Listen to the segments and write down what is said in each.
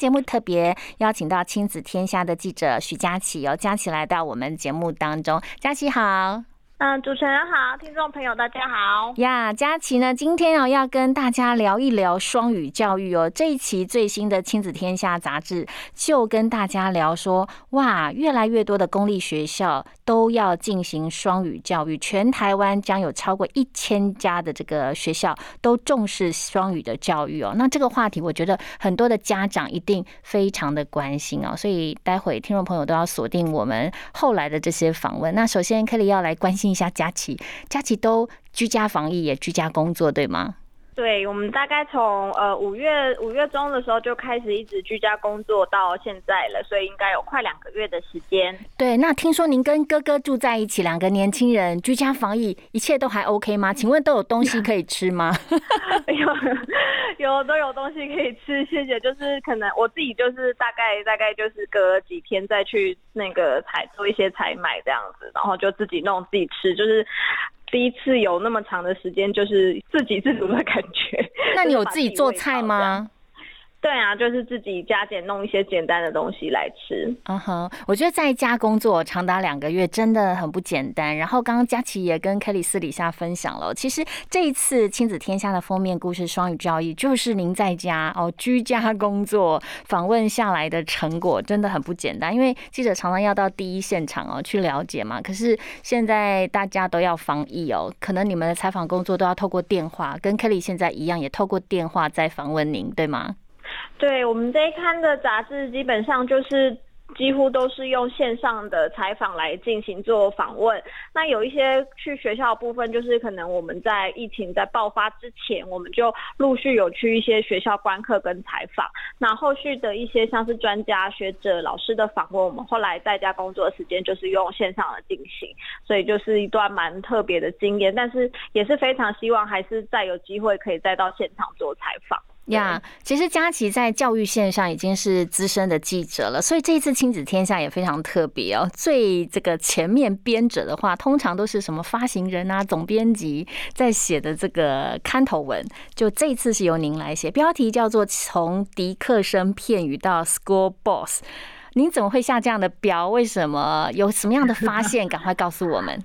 节目特别邀请到亲子天下的记者徐佳琪哦，佳琪来到我们节目当中。佳琪好。嗯，主持人好，听众朋友大家好呀。佳琪呢，今天啊要跟大家聊一聊双语教育哦。这一期最新的《亲子天下》杂志就跟大家聊说，哇，越来越多的公立学校都要进行双语教育，全台湾将有超过一千家的这个学校都重视双语的教育哦。那这个话题，我觉得很多的家长一定非常的关心哦。所以待会听众朋友都要锁定我们后来的这些访问。那首先克里要来关心。一下佳琪，佳琪都居家防疫也居家工作，对吗？对，我们大概从呃五月五月中的时候就开始一直居家工作到现在了，所以应该有快两个月的时间。对，那听说您跟哥哥住在一起，两个年轻人居家防疫，一切都还 OK 吗？请问都有东西可以吃吗？有 有都有东西可以吃，谢谢。就是可能我自己就是大概大概就是隔几天再去那个采做一些采买这样子，然后就自己弄自己吃，就是。第一次有那么长的时间，就是自给自足的感觉。那你有自己做菜吗？对啊，就是自己加减弄一些简单的东西来吃。嗯哼，我觉得在家工作长达两个月真的很不简单。然后刚刚佳琪也跟 Kelly 私底下分享了，其实这一次亲子天下的封面故事双语教育，就是您在家哦居家工作访问下来的成果，真的很不简单。因为记者常常要到第一现场哦去了解嘛。可是现在大家都要防疫哦，可能你们的采访工作都要透过电话，跟 Kelly 现在一样，也透过电话在访问您，对吗？对我们这一刊的杂志，基本上就是几乎都是用线上的采访来进行做访问。那有一些去学校部分，就是可能我们在疫情在爆发之前，我们就陆续有去一些学校观课跟采访。那后续的一些像是专家学者、老师的访问，我们后来在家工作的时间就是用线上的进行，所以就是一段蛮特别的经验。但是也是非常希望，还是再有机会可以再到现场做采访。呀，其实佳琪在教育线上已经是资深的记者了，所以这一次亲子天下也非常特别哦。最这个前面编者的话，通常都是什么发行人啊、总编辑在写的这个刊头文，就这一次是由您来写，标题叫做《从迪克生片语到 School Boss》。您怎么会下这样的标？为什么？有什么样的发现？赶快告诉我们。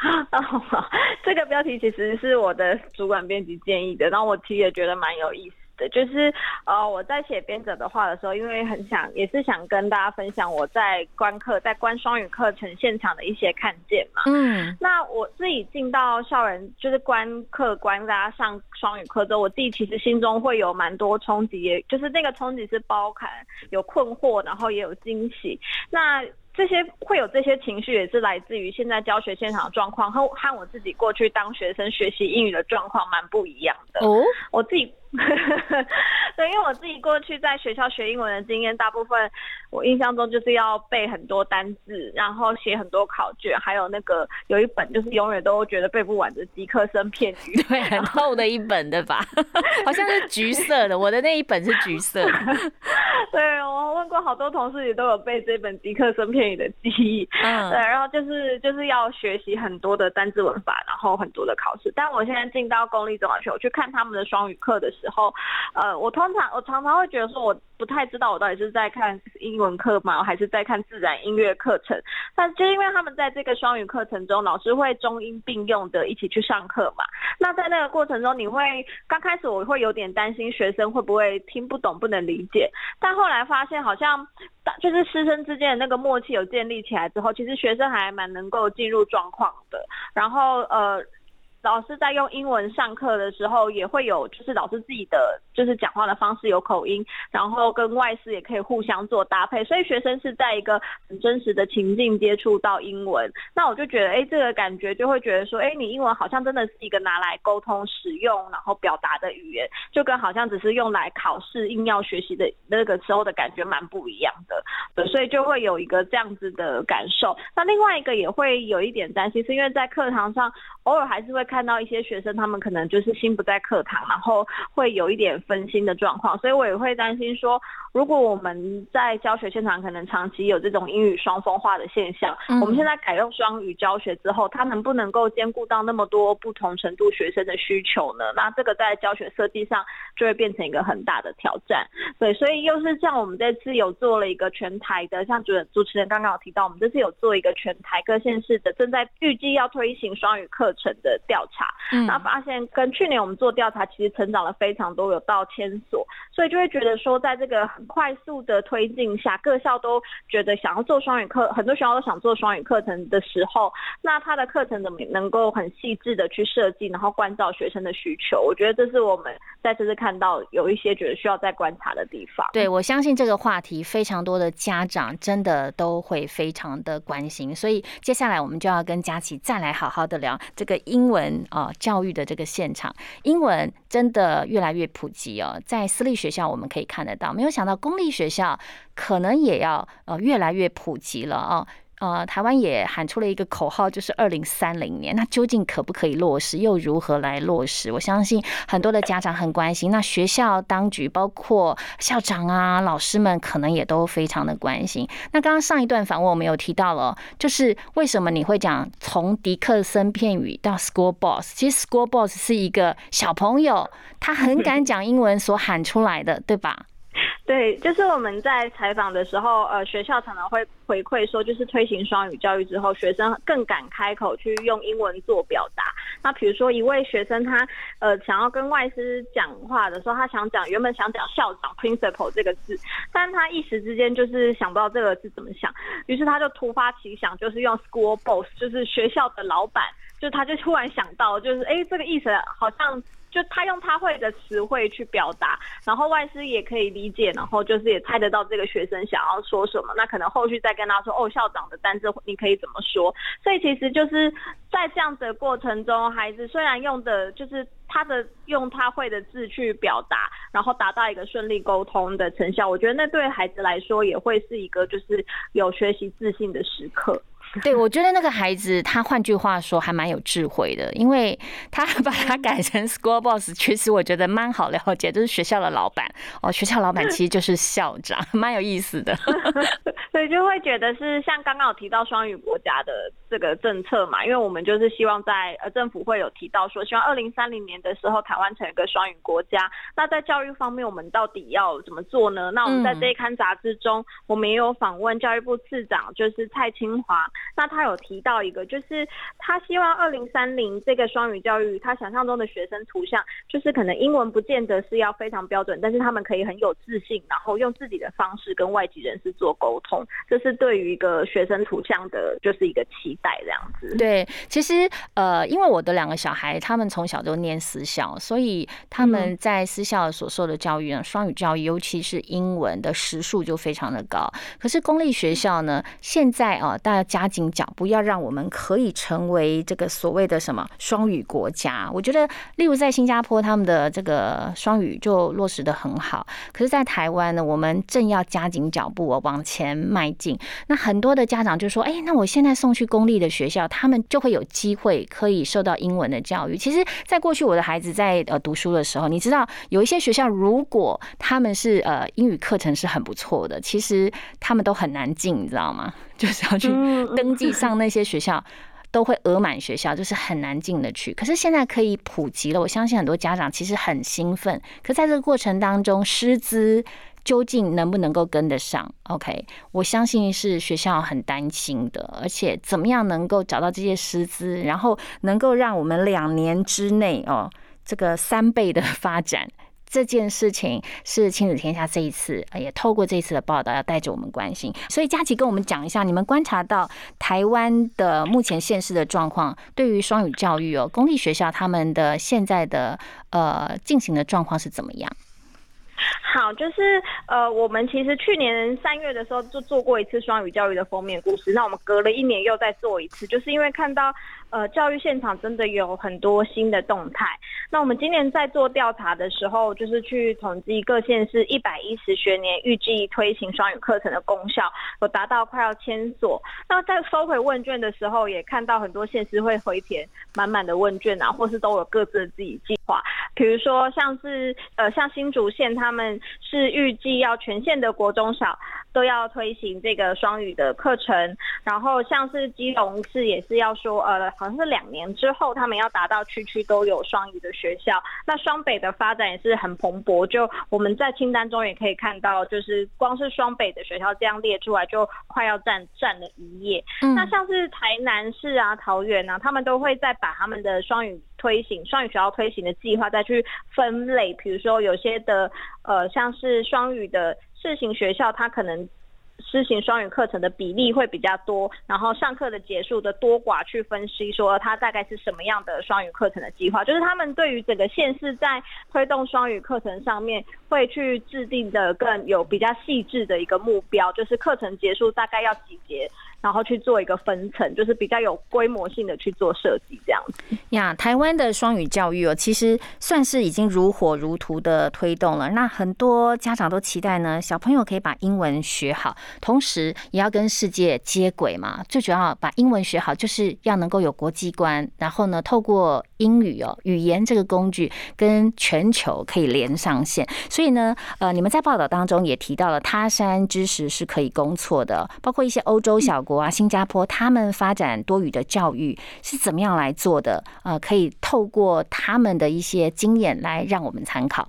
这个标题其实是我的主管编辑建议的，然后我其实也觉得蛮有意思。就是呃，我在写编者的话的时候，因为很想也是想跟大家分享我在观课在观双语课程现场的一些看见嘛。嗯，那我自己进到校园就是观课观大家上双语课之后，我自己其实心中会有蛮多冲击，也就是那个冲击是包含有困惑，然后也有惊喜。那这些会有这些情绪，也是来自于现在教学现场的状况和和我自己过去当学生学习英语的状况蛮不一样的。哦，我自己。对，因为我自己过去在学校学英文的经验，大部分我印象中就是要背很多单字，然后写很多考卷，还有那个有一本就是永远都觉得背不完的迪克森片语，对，很厚的一本，对吧？好像是橘色的，我的那一本是橘色。对，我问过好多同事也都有背这本迪克森片语的记忆。嗯，对，然后就是就是要学习很多的单字文法，然后很多的考试。但我现在进到公立中学，我去看他们的双语课的。时候，呃，我通常我常常会觉得说，我不太知道我到底是在看英文课吗，还是在看自然音乐课程。但就因为他们在这个双语课程中，老师会中英并用的一起去上课嘛。那在那个过程中，你会刚开始我会有点担心学生会不会听不懂、不能理解。但后来发现，好像就是师生之间的那个默契有建立起来之后，其实学生还蛮能够进入状况的。然后，呃。老师在用英文上课的时候，也会有就是老师自己的就是讲话的方式有口音，然后跟外师也可以互相做搭配，所以学生是在一个很真实的情境接触到英文。那我就觉得，哎，这个感觉就会觉得说，哎，你英文好像真的是一个拿来沟通、使用，然后表达的语言，就跟好像只是用来考试、硬要学习的那个时候的感觉蛮不一样的。对，所以就会有一个这样子的感受。那另外一个也会有一点担心，是因为在课堂上偶尔还是会看。到一些学生，他们可能就是心不在课堂，然后会有一点分心的状况，所以我也会担心说，如果我们在教学现场可能长期有这种英语双峰化的现象，我们现在改用双语教学之后，它能不能够兼顾到那么多不同程度学生的需求呢？那这个在教学设计上就会变成一个很大的挑战。对，所以又是像我们这次有做了一个全台的，像主主持人刚刚有提到，我们这次有做一个全台各县市的正在预计要推行双语课程的调。查，那发现跟去年我们做调查，其实成长了非常多，有到千所，所以就会觉得说，在这个很快速的推进下，各校都觉得想要做双语课，很多学校都想做双语课程的时候，那他的课程怎么能够很细致的去设计，然后关照学生的需求？我觉得这是我们在这次看到有一些觉得需要再观察的地方。对，我相信这个话题非常多的家长真的都会非常的关心，所以接下来我们就要跟佳琪再来好好的聊这个英文。啊，教育的这个现场，英文真的越来越普及哦。在私立学学校我们可以看得到，没有想到公立学校可能也要呃越来越普及了啊。呃，台湾也喊出了一个口号，就是二零三零年。那究竟可不可以落实，又如何来落实？我相信很多的家长很关心。那学校当局，包括校长啊、老师们，可能也都非常的关心。那刚刚上一段访问，我们有提到了，就是为什么你会讲从迪克森片语到 School Boss？其实 School Boss 是一个小朋友，他很 敢讲英文所喊出来的，对吧？对，就是我们在采访的时候，呃，学校常常会回馈说，就是推行双语教育之后，学生更敢开口去用英文做表达。那比如说一位学生，他呃想要跟外师讲话的时候，他想讲原本想讲校长 principal 这个字，但他一时之间就是想不到这个字怎么想，于是他就突发奇想，就是用 school boss，就是学校的老板，就他就突然想到，就是哎这个意思好像。就他用他会的词汇去表达，然后外师也可以理解，然后就是也猜得到这个学生想要说什么。那可能后续再跟他说，哦，校长的单字你可以怎么说？所以其实就是在这样的过程中，孩子虽然用的就是他的用他会的字去表达，然后达到一个顺利沟通的成效，我觉得那对孩子来说也会是一个就是有学习自信的时刻。对，我觉得那个孩子他换句话说还蛮有智慧的，因为他把它改成 school boss，其实我觉得蛮好了解，就是学校的老板哦，学校老板其实就是校长，蛮有意思的。所以就会觉得是像刚刚有提到双语国家的这个政策嘛，因为我们就是希望在呃政府会有提到说，希望二零三零年的时候台湾成一个双语国家。那在教育方面，我们到底要怎么做呢？那我们在这一刊杂志中，我们也有访问教育部次长，就是蔡清华。那他有提到一个，就是他希望二零三零这个双语教育，他想象中的学生图像，就是可能英文不见得是要非常标准，但是他们可以很有自信，然后用自己的方式跟外籍人士做沟通，这是对于一个学生图像的，就是一个期待这样子。对，其实呃，因为我的两个小孩，他们从小就念私校，所以他们在私校所受的教育呢，双语教育，尤其是英文的时数就非常的高。可是公立学校呢，现在啊，大家加紧脚步，要让我们可以成为这个所谓的什么双语国家。我觉得，例如在新加坡，他们的这个双语就落实的很好。可是，在台湾呢，我们正要加紧脚步往前迈进。那很多的家长就说：“哎，那我现在送去公立的学校，他们就会有机会可以受到英文的教育。”其实，在过去我的孩子在呃读书的时候，你知道有一些学校，如果他们是呃英语课程是很不错的，其实他们都很难进，你知道吗？就是要去登记上那些学校，都会额满学校，就是很难进得去。可是现在可以普及了，我相信很多家长其实很兴奋。可在这个过程当中，师资究竟能不能够跟得上？OK，我相信是学校很担心的。而且怎么样能够找到这些师资，然后能够让我们两年之内哦，这个三倍的发展。这件事情是亲子天下这一次也透过这次的报道，要带着我们关心。所以佳琪跟我们讲一下，你们观察到台湾的目前现实的状况，对于双语教育哦，公立学校他们的现在的呃进行的状况是怎么样？好，就是呃，我们其实去年三月的时候就做过一次双语教育的封面故事，那我们隔了一年又再做一次，就是因为看到呃教育现场真的有很多新的动态。那我们今年在做调查的时候，就是去统计各县市一百一十学年预计推行双语课程的功效，有达到快要千所。那在收回问卷的时候，也看到很多县市会回填满满的问卷啊，或是都有各自的自己计划。比如说像是呃像新竹县，他们是预计要全县的国中小都要推行这个双语的课程，然后像是基隆市也是要说呃好像是两年之后他们要达到区区都有双语的学校。那双北的发展也是很蓬勃，就我们在清单中也可以看到，就是光是双北的学校这样列出来就快要占占了一页。那像是台南市啊、桃园啊，他们都会再把他们的双语。推行双语学校推行的计划，再去分类，比如说有些的呃，像是双语的试行学校，它可能施行双语课程的比例会比较多，然后上课的结束的多寡去分析，说它大概是什么样的双语课程的计划，就是他们对于整个县市在推动双语课程上面会去制定的更有比较细致的一个目标，就是课程结束大概要几节。然后去做一个分层，就是比较有规模性的去做设计，这样子呀。台湾的双语教育哦，其实算是已经如火如荼的推动了。那很多家长都期待呢，小朋友可以把英文学好，同时也要跟世界接轨嘛。最主要把英文学好，就是要能够有国际观，然后呢，透过英语哦，语言这个工具跟全球可以连上线。所以呢，呃，你们在报道当中也提到了，他山之石是可以攻错的，包括一些欧洲小。国啊，新加坡他们发展多语的教育是怎么样来做的？呃，可以透过他们的一些经验来让我们参考。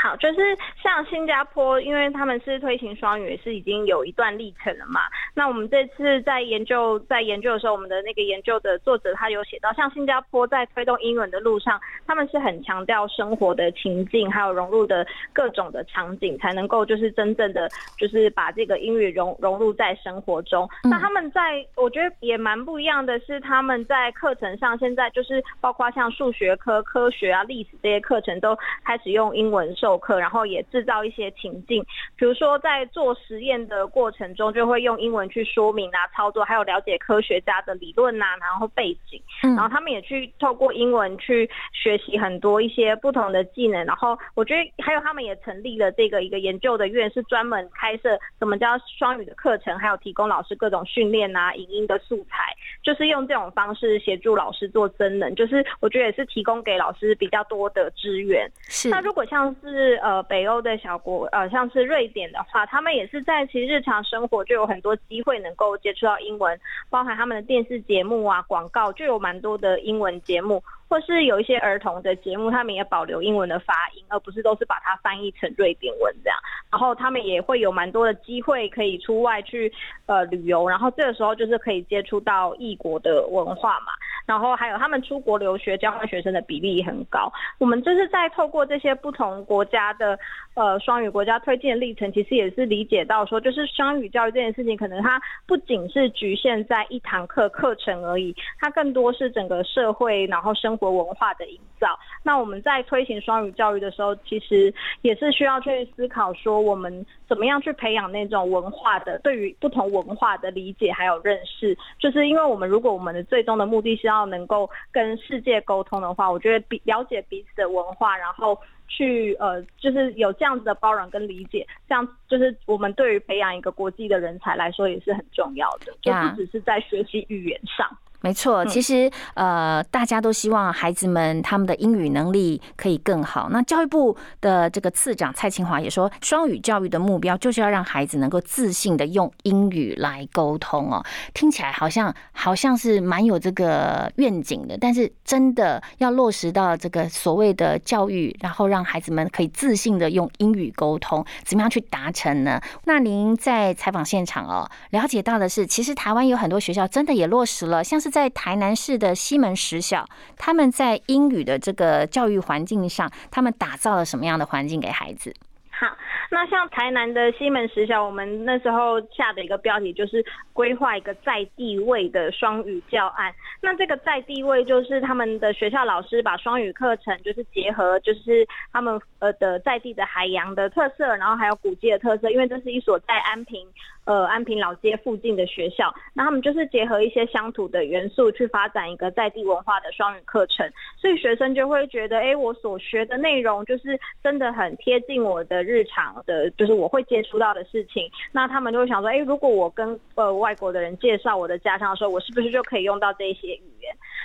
好，就是像新加坡，因为他们是推行双语，是已经有一段历程了嘛。那我们这次在研究，在研究的时候，我们的那个研究的作者他有写到，像新加坡在推动英文的路上，他们是很强调生活的情境，还有融入的各种的场景，才能够就是真正的就是把这个英语融融入在生活中。那他们在我觉得也蛮不一样的是，他们在课程上现在就是包括像数学科、科学啊、历史这些课程都开始用英文授。授课，然后也制造一些情境，比如说在做实验的过程中，就会用英文去说明啊、操作，还有了解科学家的理论啊，然后背景，然后他们也去透过英文去学习很多一些不同的技能。然后我觉得还有他们也成立了这个一个研究的院，是专门开设什么叫双语的课程，还有提供老师各种训练啊、影音的素材，就是用这种方式协助老师做真能，就是我觉得也是提供给老师比较多的资源。是那如果像是是呃北欧的小国，呃像是瑞典的话，他们也是在其实日常生活就有很多机会能够接触到英文，包含他们的电视节目啊、广告就有蛮多的英文节目。或是有一些儿童的节目，他们也保留英文的发音，而不是都是把它翻译成瑞典文这样。然后他们也会有蛮多的机会可以出外去呃旅游，然后这个时候就是可以接触到异国的文化嘛。然后还有他们出国留学交换学生的比例也很高。我们就是在透过这些不同国家的呃双语国家推荐历程，其实也是理解到说，就是双语教育这件事情，可能它不仅是局限在一堂课课程而已，它更多是整个社会然后生活文化的营造，那我们在推行双语教育的时候，其实也是需要去思考说，我们怎么样去培养那种文化的对于不同文化的理解还有认识。就是因为我们如果我们的最终的目的是要能够跟世界沟通的话，我觉得比了解彼此的文化，然后去呃，就是有这样子的包容跟理解，这样就是我们对于培养一个国际的人才来说也是很重要的，就不只是在学习语言上。没错，其实呃，大家都希望孩子们他们的英语能力可以更好。那教育部的这个次长蔡清华也说，双语教育的目标就是要让孩子能够自信的用英语来沟通哦。听起来好像好像是蛮有这个愿景的，但是真的要落实到这个所谓的教育，然后让孩子们可以自信的用英语沟通，怎么样去达成呢？那您在采访现场哦，了解到的是，其实台湾有很多学校真的也落实了，像是。在台南市的西门实小，他们在英语的这个教育环境上，他们打造了什么样的环境给孩子？好，那像台南的西门实小，我们那时候下的一个标题就是规划一个在地位的双语教案。那这个在地位就是他们的学校老师把双语课程就是结合，就是他们呃的在地的海洋的特色，然后还有古迹的特色，因为这是一所在安平呃安平老街附近的学校，那他们就是结合一些乡土的元素去发展一个在地文化的双语课程，所以学生就会觉得，哎，我所学的内容就是真的很贴近我的。日常的，就是我会接触到的事情，那他们就会想说，哎，如果我跟呃外国的人介绍我的家乡的时候，我是不是就可以用到这些语？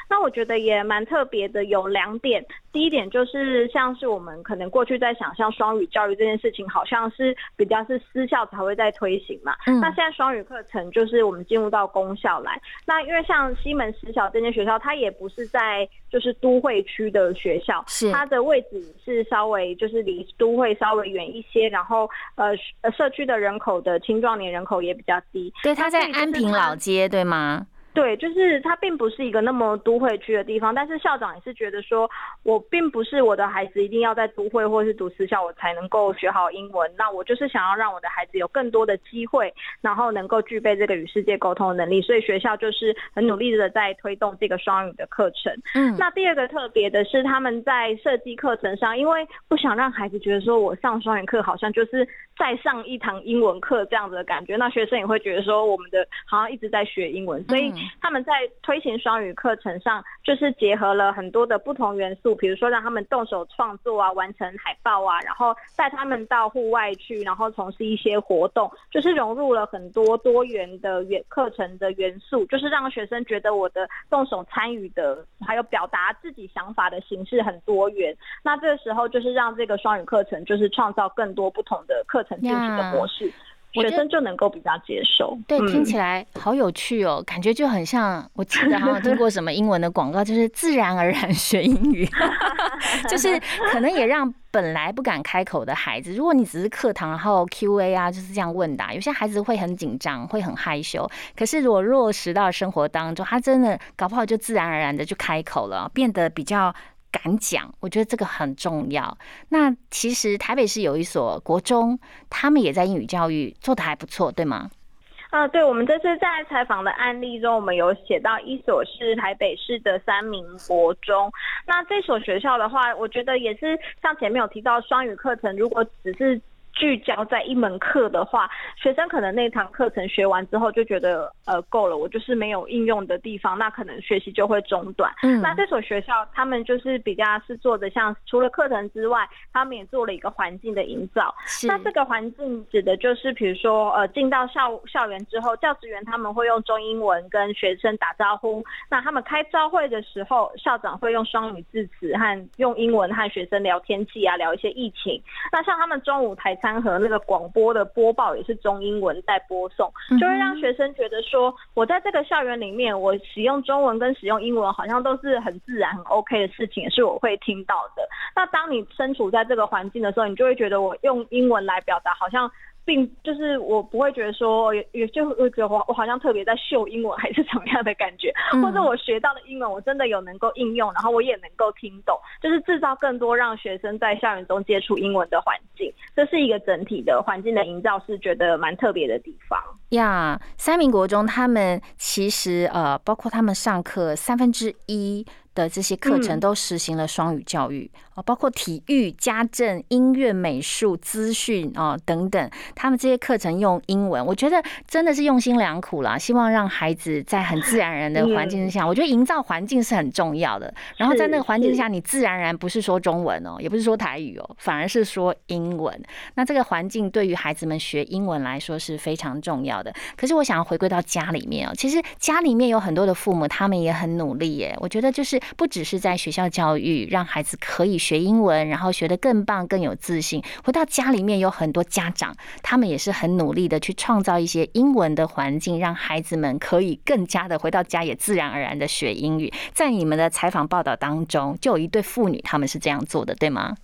那我觉得也蛮特别的，有两点。第一点就是像是我们可能过去在想象双语教育这件事情，好像是比较是私校才会在推行嘛。嗯。那现在双语课程就是我们进入到公校来。那因为像西门实小这间学校，它也不是在就是都会区的学校，是它的位置是稍微就是离都会稍微远一些，然后呃呃社区的人口的青壮年人口也比较低。对，它在安平老街，对吗？对，就是它并不是一个那么都会区的地方，但是校长也是觉得说，我并不是我的孩子一定要在都会或是读私校我才能够学好英文，那我就是想要让我的孩子有更多的机会，然后能够具备这个与世界沟通的能力，所以学校就是很努力的在推动这个双语的课程。嗯，那第二个特别的是他们在设计课程上，因为不想让孩子觉得说我上双语课好像就是再上一堂英文课这样子的感觉，那学生也会觉得说我们的好像一直在学英文，所以。他们在推行双语课程上，就是结合了很多的不同元素，比如说让他们动手创作啊，完成海报啊，然后带他们到户外去，然后从事一些活动，就是融入了很多多元的元课程的元素，就是让学生觉得我的动手参与的，还有表达自己想法的形式很多元。那这个时候就是让这个双语课程就是创造更多不同的课程进行的模式。学生就能够比较接受，对，听起来好有趣哦，感觉就很像我记得好像听过什么英文的广告，就是自然而然学英语，就是可能也让本来不敢开口的孩子，如果你只是课堂然后 Q A 啊，就是这样问答，有些孩子会很紧张，会很害羞，可是如果落实到生活当中，他真的搞不好就自然而然的就开口了，变得比较。敢讲，我觉得这个很重要。那其实台北市有一所国中，他们也在英语教育做的还不错，对吗？啊，对，我们这次在采访的案例中，我们有写到一所是台北市的三名国中。那这所学校的话，我觉得也是像前面有提到双语课程，如果只是。聚焦在一门课的话，学生可能那堂课程学完之后就觉得呃够了，我就是没有应用的地方，那可能学习就会中断。嗯，那这所学校他们就是比较是做的像除了课程之外，他们也做了一个环境的营造。那这个环境指的就是比如说呃进到校校园之后，教职员他们会用中英文跟学生打招呼。那他们开招会的时候，校长会用双语致辞和用英文和学生聊天气啊，聊一些疫情。那像他们中午台。餐和那个广播的播报也是中英文在播送，就会让学生觉得说，我在这个校园里面，我使用中文跟使用英文好像都是很自然、很 OK 的事情，也是我会听到的。那当你身处在这个环境的时候，你就会觉得我用英文来表达好像。并就是我不会觉得说也也就会觉得我我好像特别在秀英文还是怎么样的感觉，或者我学到的英文我真的有能够应用，然后我也能够听懂，就是制造更多让学生在校园中接触英文的环境，这是一个整体的环境的营造，是觉得蛮特别的地方。呀，三民国中他们其实呃，包括他们上课三分之一。的这些课程都实行了双语教育啊，包括体育、家政、音乐、美术、资讯啊等等，他们这些课程用英文，我觉得真的是用心良苦啦。希望让孩子在很自然而然的环境之下，我觉得营造环境是很重要的。然后在那个环境之下，你自然而然不是说中文哦，也不是说台语哦，反而是说英文。那这个环境对于孩子们学英文来说是非常重要的。可是我想要回归到家里面哦，其实家里面有很多的父母，他们也很努力耶。我觉得就是。不只是在学校教育，让孩子可以学英文，然后学得更棒、更有自信。回到家里面，有很多家长，他们也是很努力的去创造一些英文的环境，让孩子们可以更加的回到家也自然而然的学英语。在你们的采访报道当中，就有一对父女，他们是这样做的，对吗？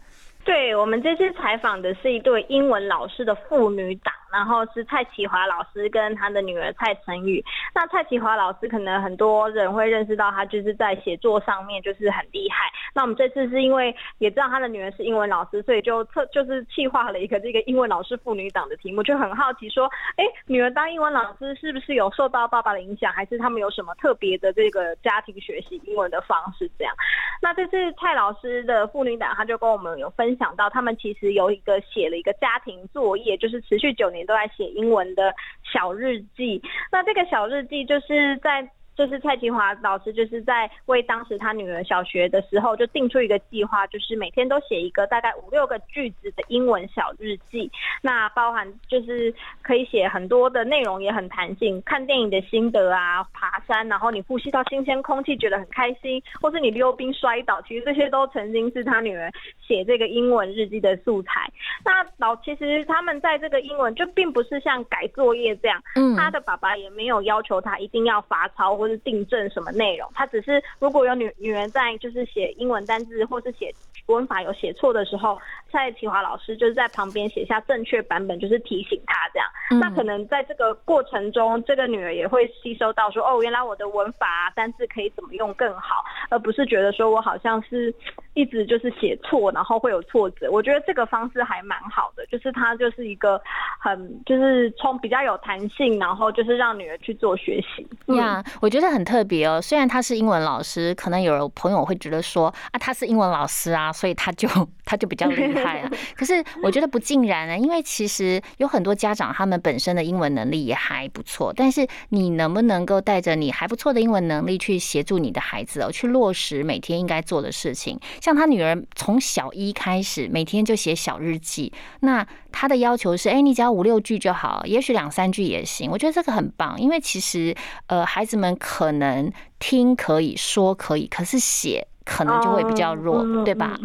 对，我们这次采访的是一对英文老师的父女档。然后是蔡启华老师跟他的女儿蔡晨宇。那蔡启华老师可能很多人会认识到他就是在写作上面就是很厉害。那我们这次是因为也知道他的女儿是英文老师，所以就特就是企划了一个这个英文老师妇女档的题目，就很好奇说，哎，女儿当英文老师是不是有受到爸爸的影响，还是他们有什么特别的这个家庭学习英文的方式？这样，那这次蔡老师的妇女档，他就跟我们有分享到，他们其实有一个写了一个家庭作业，就是持续九年都在写英文的小日记。那这个小日记就是在。就是蔡金华老师就是在为当时他女儿小学的时候就定出一个计划，就是每天都写一个大概五六个句子的英文小日记。那包含就是可以写很多的内容，也很弹性。看电影的心得啊，爬山，然后你呼吸到新鲜空气觉得很开心，或是你溜冰摔倒，其实这些都曾经是他女儿写这个英文日记的素材。那老其实他们在这个英文就并不是像改作业这样，嗯，他的爸爸也没有要求他一定要罚抄或。是订正什么内容？他只是如果有女女人在就是写英文单字或是写文法有写错的时候，蔡启华老师就是在旁边写下正确版本，就是提醒他这样。那可能在这个过程中，这个女儿也会吸收到说，哦，原来我的文法单字可以怎么用更好，而不是觉得说我好像是一直就是写错，然后会有挫折。我觉得这个方式还蛮好的，就是他就是一个很就是从比较有弹性，然后就是让女儿去做学习。呀，我觉得。觉得很特别哦，虽然他是英文老师，可能有朋友会觉得说啊，他是英文老师啊，所以他就他就比较厉害啊。可是我觉得不尽然啊，因为其实有很多家长他们本身的英文能力也还不错，但是你能不能够带着你还不错的英文能力去协助你的孩子哦，去落实每天应该做的事情？像他女儿从小一开始，每天就写小日记，那。他的要求是，哎，你只要五六句就好，也许两三句也行。我觉得这个很棒，因为其实，呃，孩子们可能听可以说可以，可是写。可能就会比较弱，对吧？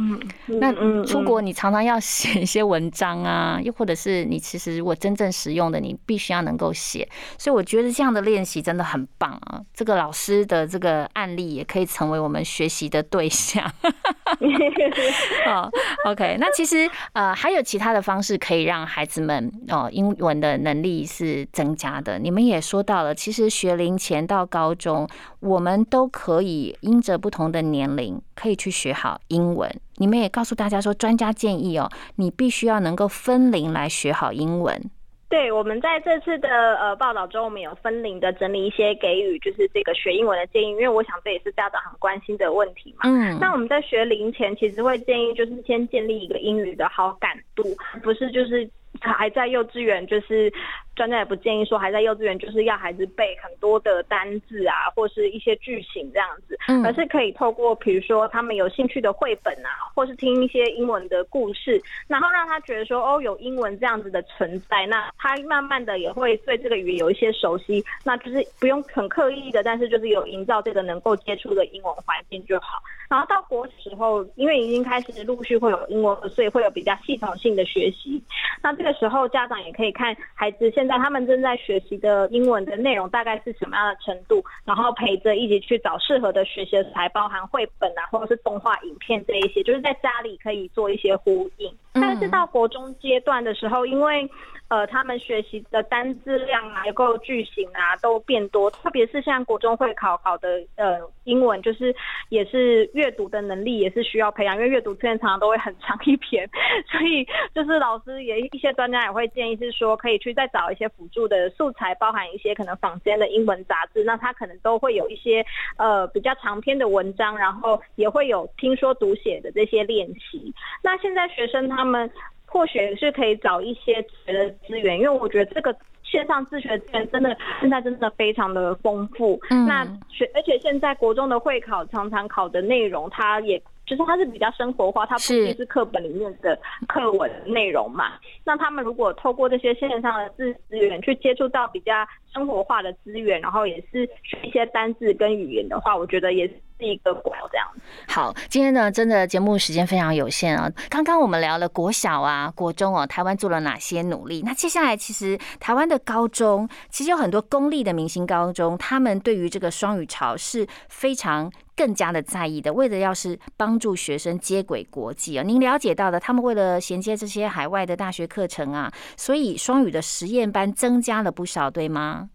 那出国你常常要写一些文章啊，又或者是你其实如果真正实用的，你必须要能够写。所以我觉得这样的练习真的很棒啊！这个老师的这个案例也可以成为我们学习的对象。哦，OK，那其实呃还有其他的方式可以让孩子们哦英文的能力是增加的。你们也说到了，其实学龄前到高中，我们都可以因着不同的年龄。可以去学好英文。你们也告诉大家说，专家建议哦，你必须要能够分龄来学好英文。对，我们在这次的呃报道中，我们有分龄的整理一些给予，就是这个学英文的建议。因为我想这也是家长很关心的问题嘛。嗯。那我们在学龄前，其实会建议就是先建立一个英语的好感度，不是就是还在幼稚园就是。专家也不建议说还在幼稚园就是要孩子背很多的单字啊，或是一些句型这样子，而是可以透过比如说他们有兴趣的绘本啊，或是听一些英文的故事，然后让他觉得说哦有英文这样子的存在，那他慢慢的也会对这个语言有一些熟悉，那就是不用很刻意的，但是就是有营造这个能够接触的英文环境就好。然后到国时候，因为已经开始陆续会有英文，所以会有比较系统性的学习。那这个时候家长也可以看孩子现在他们正在学习的英文的内容大概是什么样的程度，然后陪着一起去找适合的学习材，包含绘本啊，或者是动画影片这一些，就是在家里可以做一些呼应。但是到国中阶段的时候，因为呃，他们学习的单字量啊，够句型啊，都变多。特别是像国中会考考的呃英文，就是也是阅读的能力也是需要培养，因为阅读篇常常都会很长一篇，所以就是老师也一些专家也会建议是说，可以去再找一些辅助的素材，包含一些可能坊间的英文杂志，那他可能都会有一些呃比较长篇的文章，然后也会有听说读写的这些练习。那现在学生他们。或许是可以找一些学的资源，因为我觉得这个线上自学资源真的现在真的非常的丰富。那学而且现在国中的会考常常考的内容，它也就是它是比较生活化，它不仅是课本里面的课文内容嘛。那他们如果透过这些线上的资资源去接触到比较生活化的资源，然后也是学一些单字跟语言的话，我觉得也。是一个国这样好，今天呢，真的节目时间非常有限啊。刚刚我们聊了国小啊、国中哦，台湾做了哪些努力？那接下来其实台湾的高中，其实有很多公立的明星高中，他们对于这个双语潮是非常更加的在意的，为的要是帮助学生接轨国际啊。您了解到的，他们为了衔接这些海外的大学课程啊，所以双语的实验班增加了不少，对吗？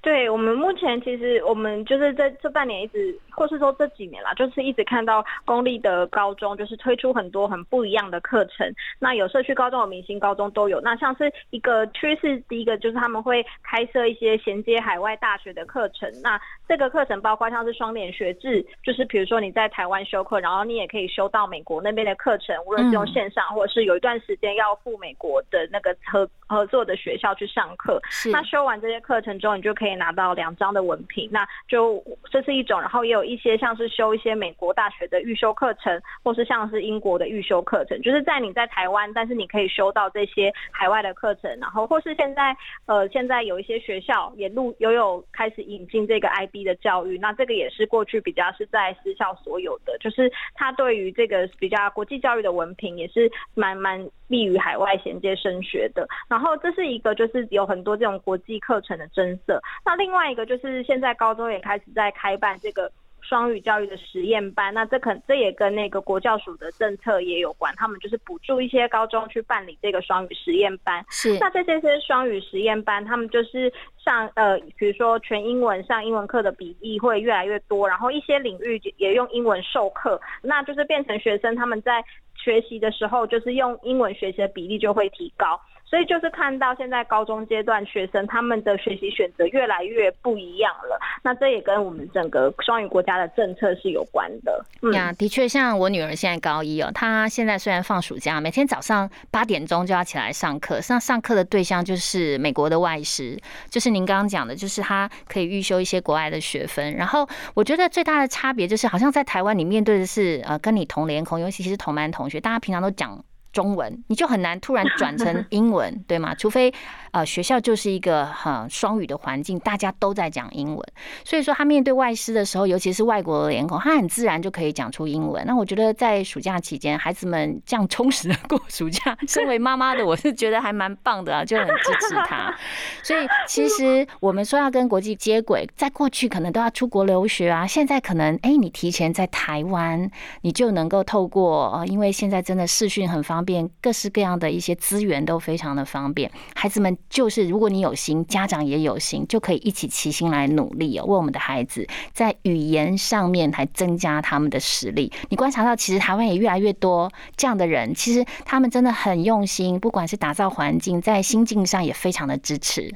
对我们目前其实我们就是在这半年一直，或是说这几年啦，就是一直看到公立的高中就是推出很多很不一样的课程。那有社区高中、有明星高中都有。那像是一个趋势，第一个就是他们会开设一些衔接海外大学的课程。那这个课程包括像是双联学制，就是比如说你在台湾修课，然后你也可以修到美国那边的课程，无论是用线上，或者是有一段时间要赴美国的那个合合作的学校去上课。那修完这些课程之后，你就可以。拿到两张的文凭，那就这是一种，然后也有一些像是修一些美国大学的预修课程，或是像是英国的预修课程，就是在你在台湾，但是你可以修到这些海外的课程，然后或是现在呃现在有一些学校也录也有开始引进这个 IB 的教育，那这个也是过去比较是在私校所有的，就是它对于这个比较国际教育的文凭也是蛮蛮利于海外衔接升学的，然后这是一个就是有很多这种国际课程的增色。那另外一个就是现在高中也开始在开办这个双语教育的实验班，那这可这也跟那个国教署的政策也有关，他们就是补助一些高中去办理这个双语实验班。是，那这些些双语实验班，他们就是上呃，比如说全英文上英文课的比例会越来越多，然后一些领域也用英文授课，那就是变成学生他们在学习的时候，就是用英文学习的比例就会提高。所以就是看到现在高中阶段学生他们的学习选择越来越不一样了，那这也跟我们整个双语国家的政策是有关的。呀，的确，像我女儿现在高一哦，她现在虽然放暑假，每天早上八点钟就要起来上课，上上课的对象就是美国的外师，就是您刚刚讲的，就是她可以预修一些国外的学分。然后我觉得最大的差别就是，好像在台湾你面对的是呃跟你同联孔，尤其是同班同学，大家平常都讲。中文你就很难突然转成英文，对吗？除非呃学校就是一个很双语的环境，大家都在讲英文，所以说他面对外师的时候，尤其是外国的脸孔，他很自然就可以讲出英文。那我觉得在暑假期间，孩子们这样充实的过暑假，身为妈妈的我是觉得还蛮棒的啊，就很支持他。所以其实我们说要跟国际接轨，在过去可能都要出国留学啊，现在可能哎你提前在台湾，你就能够透过呃，因为现在真的视讯很方。便各式各样的一些资源都非常的方便，孩子们就是如果你有心，家长也有心，就可以一起齐心来努力哦，为我们的孩子在语言上面还增加他们的实力。你观察到，其实台湾也越来越多这样的人，其实他们真的很用心，不管是打造环境，在心境上也非常的支持。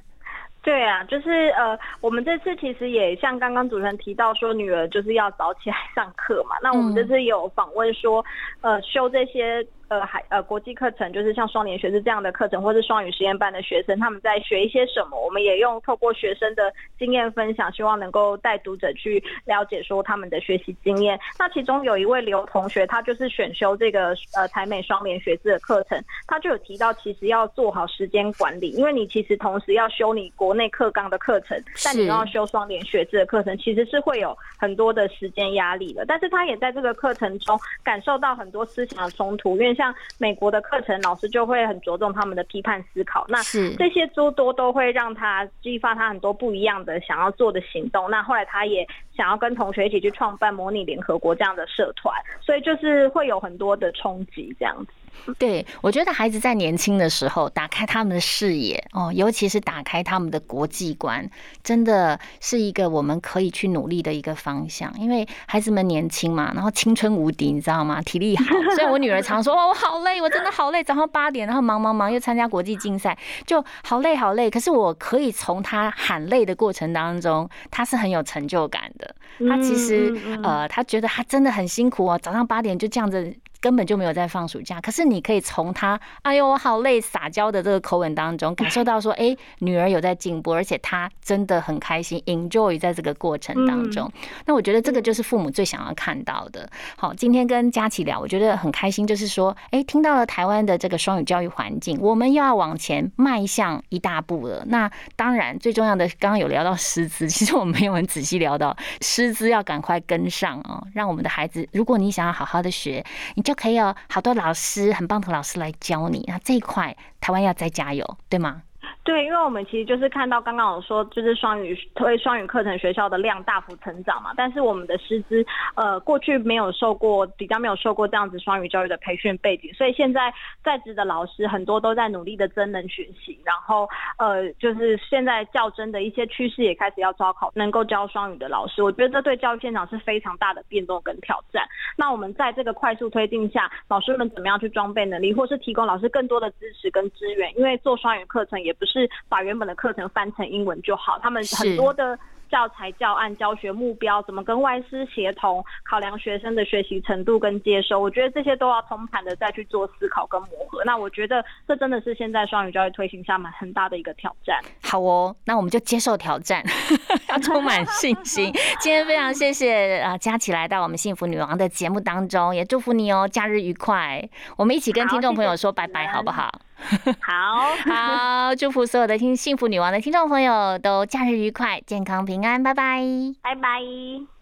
对啊，就是呃，我们这次其实也像刚刚主持人提到说，女儿就是要早起来上课嘛。那我们这次有访问说，呃，修这些。呃，海呃国际课程就是像双联学士这样的课程，或是双语实验班的学生，他们在学一些什么？我们也用透过学生的经验分享，希望能够带读者去了解说他们的学习经验。那其中有一位刘同学，他就是选修这个呃台美双联学制的课程，他就有提到，其实要做好时间管理，因为你其实同时要修你国内课纲的课程，但你要修双联学制的课程，其实是会有很多的时间压力的。但是他也在这个课程中感受到很多思想的冲突，因为像美国的课程，老师就会很着重他们的批判思考。那这些诸多都会让他激发他很多不一样的想要做的行动。那后来他也想要跟同学一起去创办模拟联合国这样的社团，所以就是会有很多的冲击这样子。对，我觉得孩子在年轻的时候打开他们的视野哦，尤其是打开他们的国际观，真的是一个我们可以去努力的一个方向。因为孩子们年轻嘛，然后青春无敌，你知道吗？体力好。所以我女儿常说：“哦，我好累，我真的好累，早上八点，然后忙忙忙又参加国际竞赛，就好累好累。”可是我可以从她喊累的过程当中，她是很有成就感的。她其实呃，他觉得他真的很辛苦哦，早上八点就这样子。根本就没有在放暑假，可是你可以从他“哎呦我好累”撒娇的这个口吻当中，感受到说：“哎，女儿有在进步，而且她真的很开心，enjoy 在这个过程当中。”那我觉得这个就是父母最想要看到的。好，今天跟佳琪聊，我觉得很开心，就是说，哎，听到了台湾的这个双语教育环境，我们又要往前迈向一大步了。那当然，最重要的，刚刚有聊到师资，其实我们没有很仔细聊到师资要赶快跟上哦，让我们的孩子，如果你想要好好的学，你就。可以有好多老师，很棒的老师来教你。那这一块，台湾要再加油，对吗？对，因为我们其实就是看到刚刚我说，就是双语推双语课程学校的量大幅成长嘛，但是我们的师资呃过去没有受过，比较没有受过这样子双语教育的培训背景，所以现在在职的老师很多都在努力的真能学习，然后呃就是现在较真的一些趋势也开始要招考能够教双语的老师，我觉得这对教育现场是非常大的变动跟挑战。那我们在这个快速推进下，老师们怎么样去装备能力，或是提供老师更多的支持跟资源？因为做双语课程也不是。是把原本的课程翻成英文就好，他们很多的。教材教案、教学目标怎么跟外师协同，考量学生的学习程度跟接收，我觉得这些都要通盘的再去做思考跟磨合。那我觉得这真的是现在双语教育推行下蛮很大的一个挑战。好哦，那我们就接受挑战，要充满信心。今天非常谢谢啊，佳琪来到我们幸福女王的节目当中，也祝福你哦，假日愉快。我们一起跟听众朋友说拜拜，好不好？好好，祝福所有的听幸福女王的听众朋友都假日愉快，健康平安，拜拜，拜拜。